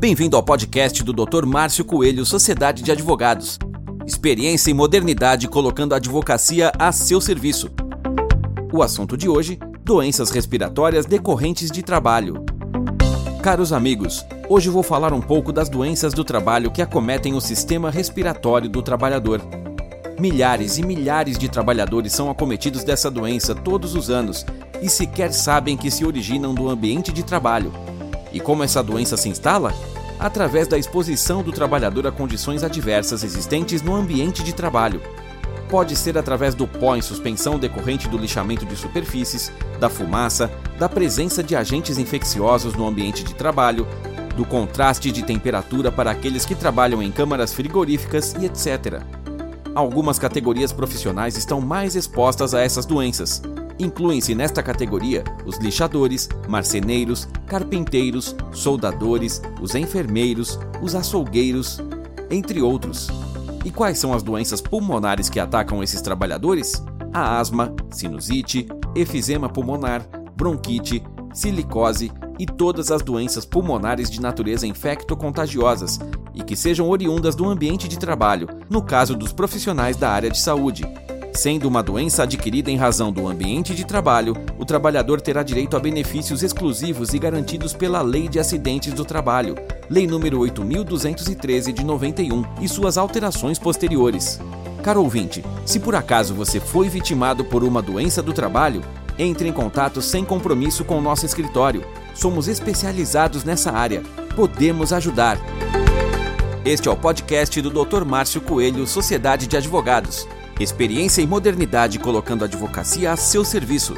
Bem-vindo ao podcast do Dr. Márcio Coelho, Sociedade de Advogados. Experiência e modernidade colocando a advocacia a seu serviço. O assunto de hoje: doenças respiratórias decorrentes de trabalho. Caros amigos, hoje vou falar um pouco das doenças do trabalho que acometem o sistema respiratório do trabalhador. Milhares e milhares de trabalhadores são acometidos dessa doença todos os anos e sequer sabem que se originam do ambiente de trabalho. E como essa doença se instala? Através da exposição do trabalhador a condições adversas existentes no ambiente de trabalho. Pode ser através do pó em suspensão decorrente do lixamento de superfícies, da fumaça, da presença de agentes infecciosos no ambiente de trabalho, do contraste de temperatura para aqueles que trabalham em câmaras frigoríficas e etc. Algumas categorias profissionais estão mais expostas a essas doenças. Incluem-se nesta categoria os lixadores, marceneiros, carpinteiros, soldadores, os enfermeiros, os açougueiros, entre outros. E quais são as doenças pulmonares que atacam esses trabalhadores? A asma, sinusite, efizema pulmonar, bronquite, silicose e todas as doenças pulmonares de natureza infecto-contagiosas e que sejam oriundas do ambiente de trabalho, no caso dos profissionais da área de saúde. Sendo uma doença adquirida em razão do ambiente de trabalho, o trabalhador terá direito a benefícios exclusivos e garantidos pela Lei de Acidentes do Trabalho, Lei nº 8.213 de 91 e suas alterações posteriores. Caro ouvinte, se por acaso você foi vitimado por uma doença do trabalho, entre em contato sem compromisso com o nosso escritório. Somos especializados nessa área. Podemos ajudar. Este é o podcast do Dr. Márcio Coelho, Sociedade de Advogados. Experiência e modernidade colocando a advocacia a seu serviço.